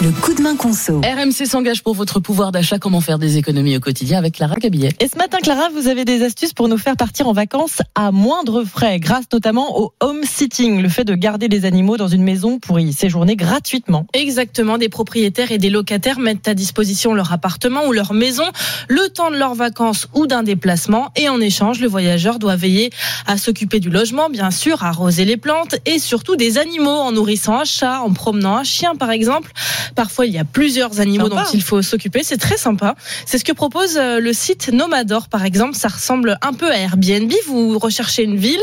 le coup de main conso. RMC s'engage pour votre pouvoir d'achat. Comment faire des économies au quotidien avec Clara Gabillet. Et ce matin, Clara, vous avez des astuces pour nous faire partir en vacances à moindre frais, grâce notamment au home sitting, le fait de garder des animaux dans une maison pour y séjourner gratuitement. Exactement, des propriétaires et des locataires mettent à disposition leur appartement ou leur maison le temps de leurs vacances ou d'un déplacement et en échange, le voyageur doit veiller à s'occuper du logement, bien sûr, arroser les plantes et surtout des animaux en nourrissant un chat, en promenant un chien par exemple. Parfois, il y a plusieurs animaux Sympa. dont il faut s'occuper. C'est très sympa. C'est ce que propose euh, le site Nomador, par exemple. Ça ressemble un peu à Airbnb. Vous recherchez une ville,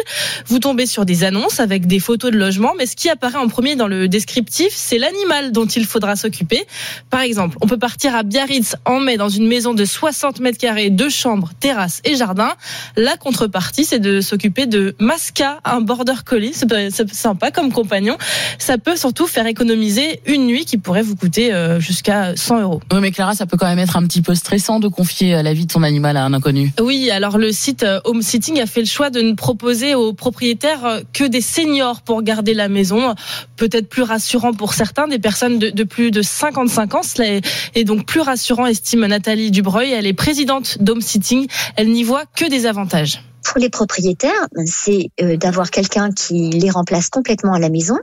vous tombez sur des annonces avec des photos de logements, mais ce qui apparaît en premier dans le descriptif, c'est l'animal dont il faudra s'occuper. Par exemple, on peut partir à Biarritz en mai dans une maison de 60 mètres carrés, deux chambres, terrasse et jardin. La contrepartie, c'est de s'occuper de Masca, un border collie. C'est sympa comme compagnon. Ça peut surtout faire économiser une nuit qui pourrait vous coûter euh, jusqu'à 100 euros. Oui, mais Clara, ça peut quand même être un petit peu stressant de confier euh, la vie de son animal à un inconnu. Oui, alors le site euh, Home Sitting a fait le choix de ne proposer aux propriétaires que des seniors pour garder la maison. Peut-être plus rassurant pour certains, des personnes de, de plus de 55 ans. Cela est, est donc plus rassurant, estime Nathalie Dubreuil. Elle est présidente d'Home Sitting. Elle n'y voit que des avantages. Pour les propriétaires, c'est euh, d'avoir quelqu'un qui les remplace complètement à la maison,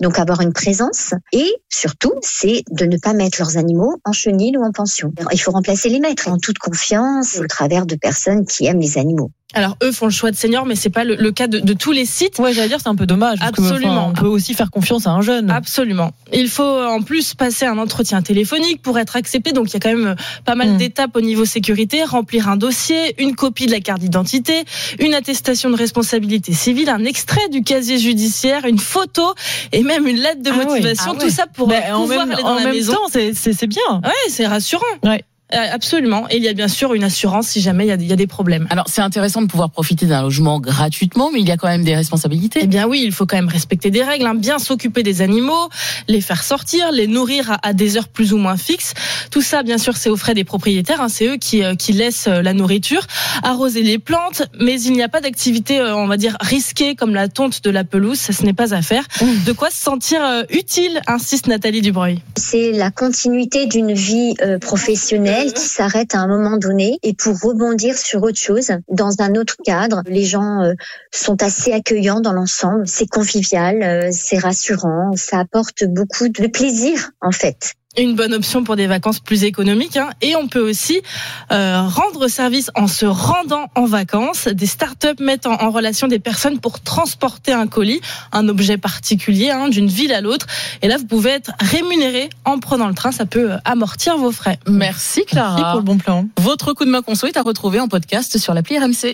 donc avoir une présence. Et surtout, c'est de ne pas mettre leurs animaux en chenil ou en pension. Il faut remplacer les maîtres en toute confiance au travers de personnes qui aiment les animaux. Alors eux font le choix de seniors, mais c'est pas le, le cas de, de tous les sites. Ouais, j'allais dire, c'est un peu dommage. parce que, enfin, Absolument. on peut aussi faire confiance à un jeune. Absolument. Il faut en plus passer un entretien téléphonique pour être accepté. Donc il y a quand même pas mal Mm. d'étapes au niveau sécurité. Remplir un dossier, une copie de la carte d'identité, une attestation de responsabilité civile, un extrait du casier judiciaire, une photo et même une lettre de Ah motivation. Ah ouais. Tout ça pour Ben, pouvoir en même, aller dans en la même maison. temps, c'est bien. Ouais, c'est rassurant. Ouais. Euh, Absolument. Et il y a bien sûr une assurance si jamais il y a, il y a des problèmes. Alors, c'est intéressant de pouvoir profiter d'un logement gratuitement, mais il y a quand même des responsabilités. Eh bien oui, il faut quand même respecter des règles, hein, bien s'occuper des animaux, les faire sortir, les nourrir à, à des heures plus ou moins fixes. Tout ça, bien sûr, c'est aux frais des propriétaires. hein, c'est eux qui, euh, qui laissent euh, la nourriture, arroser les plantes, mais il n'y a pas d'activité, euh, on va dire, risquée comme la tonte de la pelouse. Ça, ce n'est pas à faire. De quoi se sentir euh, utile, insiste Nathalie Dubreuil. C'est la continuité d'une vie euh, qui s'arrête à un moment donné et pour rebondir sur autre chose dans un autre cadre. Les gens euh, sont assez accueillants dans l'ensemble. C'est convivial, euh, c'est rassurant, ça apporte beaucoup de plaisir en fait. Une bonne option pour des vacances plus économiques. hein. Et on peut aussi euh, rendre service en se rendant en vacances. Des startups mettent en, en relation des personnes pour transporter un colis, un objet particulier, hein, d'une ville à l'autre. Et là, vous pouvez être rémunéré en prenant le train. Ça peut euh, amortir vos frais. Merci Clara. Merci pour le bon plan. Votre coup de main conso est à retrouver en podcast sur l'appli RMC.